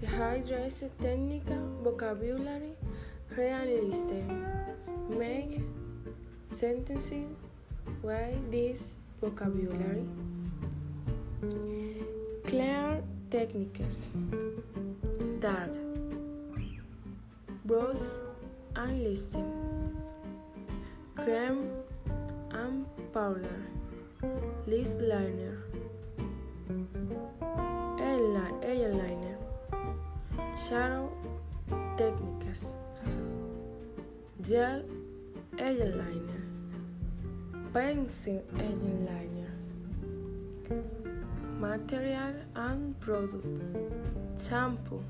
Use technical vocabulary realism. Make sentences with this vocabulary. Clear techniques. Dark. Brush and listen. Cream and powder. List liner. Eyeliner. Shadow techniques. Gel eyeliner. Pencil eyeliner. Material and product. Shampoo.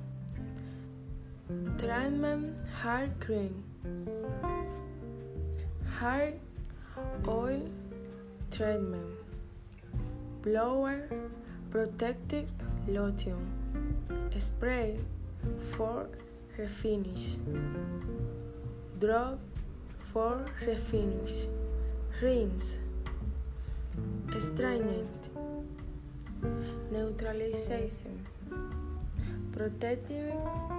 Treatment hair cream. Hair oil treatment. Blower protective lotion. Spray for refinish. Drop for refinish. Rinse. Strained. Neutralization. Protective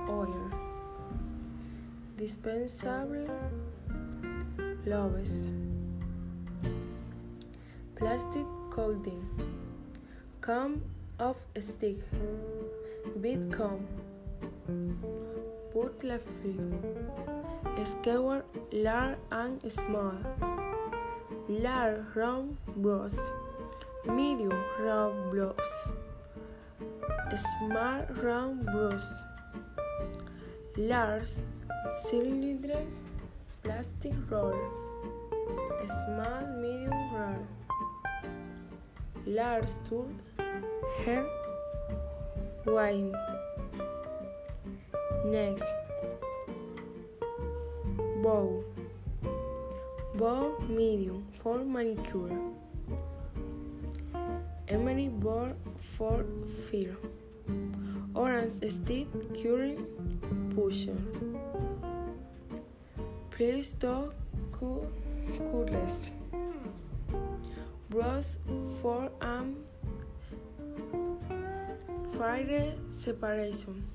oil. Dispensable gloves. Plastic coating. Comb of stick. Bead comb. Feet. Skewer large and small. Large round brush. Medium round brush. Small round brush. Large cylinder plastic roll. Small medium roll. Large tool hair wine. Next, bow. Bow medium for manicure. Emery board for feel. Orange stick curling pusher. Please do curless. Brush for arm Friday separation.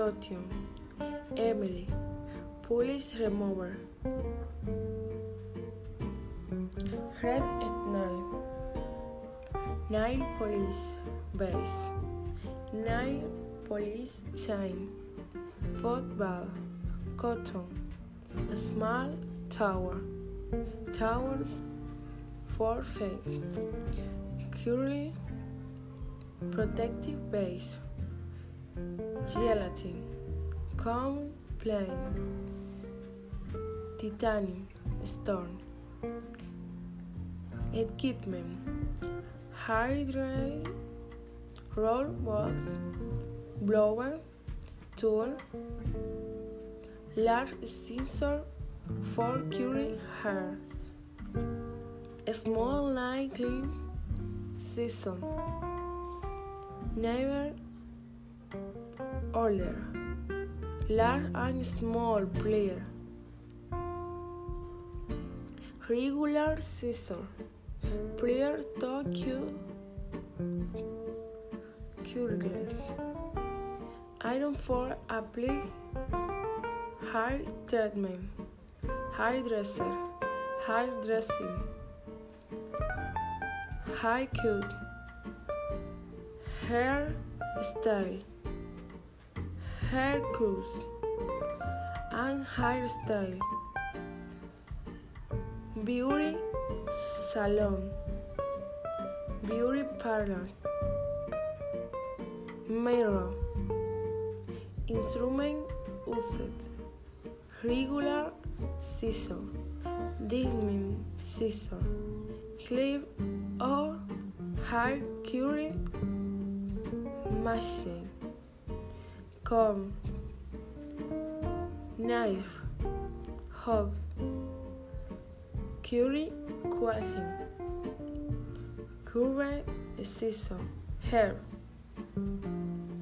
Lotion, Emery, Polish remover, Red Etnal, Nail polish base, Nail polish chain, football, cotton, a small tower, towers for feet, curly, protective base, gelatin, common plain, titanium, stone, equipment, hydrate, roll box, blower, tool, large scissor for curing hair, a small line clean season, never order, large and small player, regular season, player to cure cureless. Iron for apply hair treatment, hairdresser, hair dressing, hair cut, hair style, hair cruise, and hairstyle. Beauty salon, beauty parlor, mirror, instrument used, regular scissor, Disney scissor, clip or hair curing machine, comb, knife, hook, curry quilting, curved scissor, hair,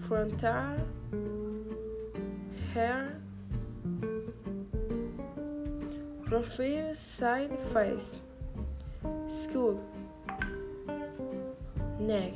frontal, hair, Profile side face. Scoop. Neck.